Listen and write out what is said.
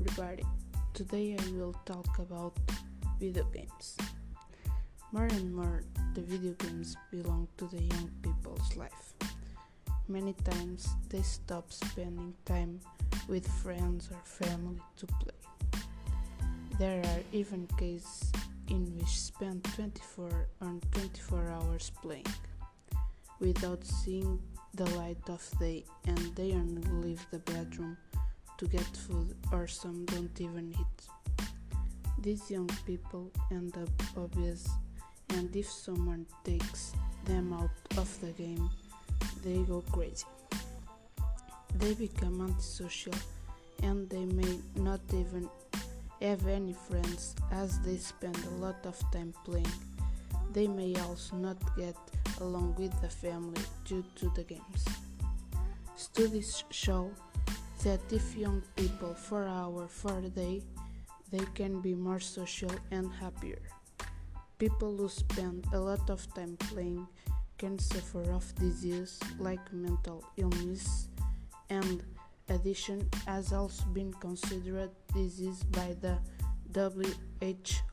everybody. Today I will talk about video games. More and more, the video games belong to the young people's life. Many times they stop spending time with friends or family to play. There are even cases in which spend 24 or 24 hours playing without seeing the light of day and they only leave the bedroom to get food or some don't even eat. These young people end up obese and if someone takes them out of the game, they go crazy. They become antisocial and they may not even have any friends as they spend a lot of time playing. They may also not get along with the family due to the games. Studies show that if young people for hour for a day, they can be more social and happier. People who spend a lot of time playing can suffer of disease like mental illness and addiction has also been considered disease by the WHO.